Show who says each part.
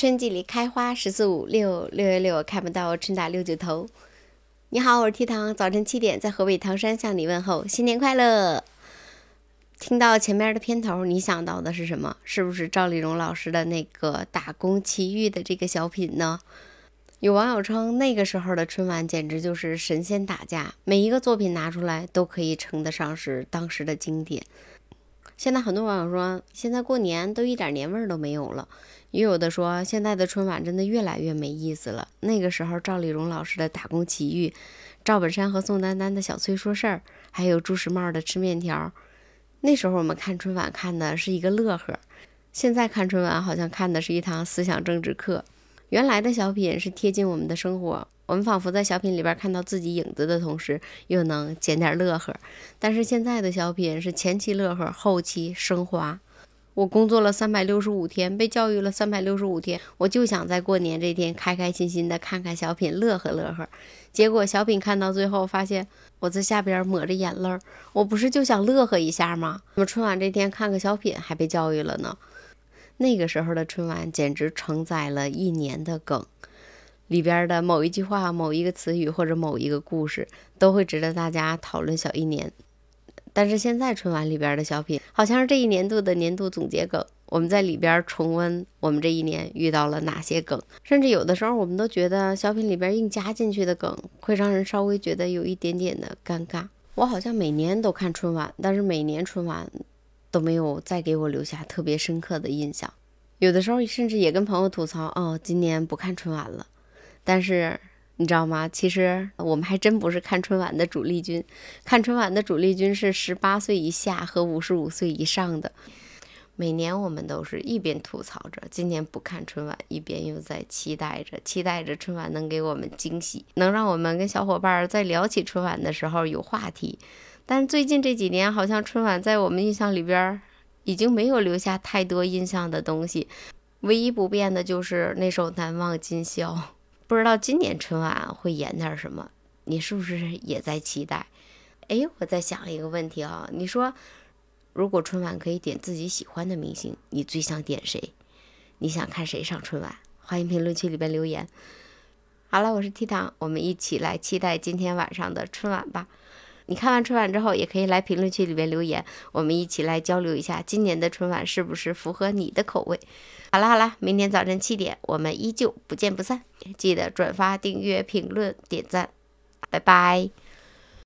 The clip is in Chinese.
Speaker 1: 春季里开花十四五六六月六看不到春打六九头。你好，我是 T 糖，早晨七点在河北唐山向你问候，新年快乐。听到前面的片头，你想到的是什么？是不是赵丽蓉老师的那个《打工奇遇》的这个小品呢？有网友称，那个时候的春晚简直就是神仙打架，每一个作品拿出来都可以称得上是当时的经典。现在很多网友说，现在过年都一点年味儿都没有了。也有的说，现在的春晚真的越来越没意思了。那个时候，赵丽蓉老师的《打工奇遇》，赵本山和宋丹丹的小崔说事儿，还有朱时茂的吃面条。那时候我们看春晚看的是一个乐呵，现在看春晚好像看的是一堂思想政治课。原来的小品是贴近我们的生活。我们仿佛在小品里边看到自己影子的同时，又能捡点乐呵。但是现在的小品是前期乐呵，后期升华。我工作了三百六十五天，被教育了三百六十五天，我就想在过年这天开开心心的看看小品，乐呵乐呵。结果小品看到最后，发现我在下边抹着眼泪儿。我不是就想乐呵一下吗？怎么春晚这天看个小品还被教育了呢？那个时候的春晚简直承载了一年的梗。里边的某一句话、某一个词语或者某一个故事，都会值得大家讨论小一年。但是现在春晚里边的小品，好像是这一年度的年度总结梗。我们在里边重温我们这一年遇到了哪些梗，甚至有的时候我们都觉得小品里边硬加进去的梗，会让人稍微觉得有一点点的尴尬。我好像每年都看春晚，但是每年春晚都没有再给我留下特别深刻的印象。有的时候甚至也跟朋友吐槽：“哦，今年不看春晚了。”但是你知道吗？其实我们还真不是看春晚的主力军，看春晚的主力军是十八岁以下和五十五岁以上的。每年我们都是一边吐槽着今年不看春晚，一边又在期待着，期待着春晚能给我们惊喜，能让我们跟小伙伴在聊起春晚的时候有话题。但最近这几年，好像春晚在我们印象里边已经没有留下太多印象的东西，唯一不变的就是那首《难忘今宵》。不知道今年春晚会演点什么？你是不是也在期待？哎，我在想一个问题啊，你说，如果春晚可以点自己喜欢的明星，你最想点谁？你想看谁上春晚？欢迎评论区里边留言。好了，我是 T 糖，我们一起来期待今天晚上的春晚吧。你看完春晚之后，也可以来评论区里面留言，我们一起来交流一下今年的春晚是不是符合你的口味。好了好了，明天早晨七点，我们依旧不见不散。记得转发、订阅、评论、点赞，拜拜。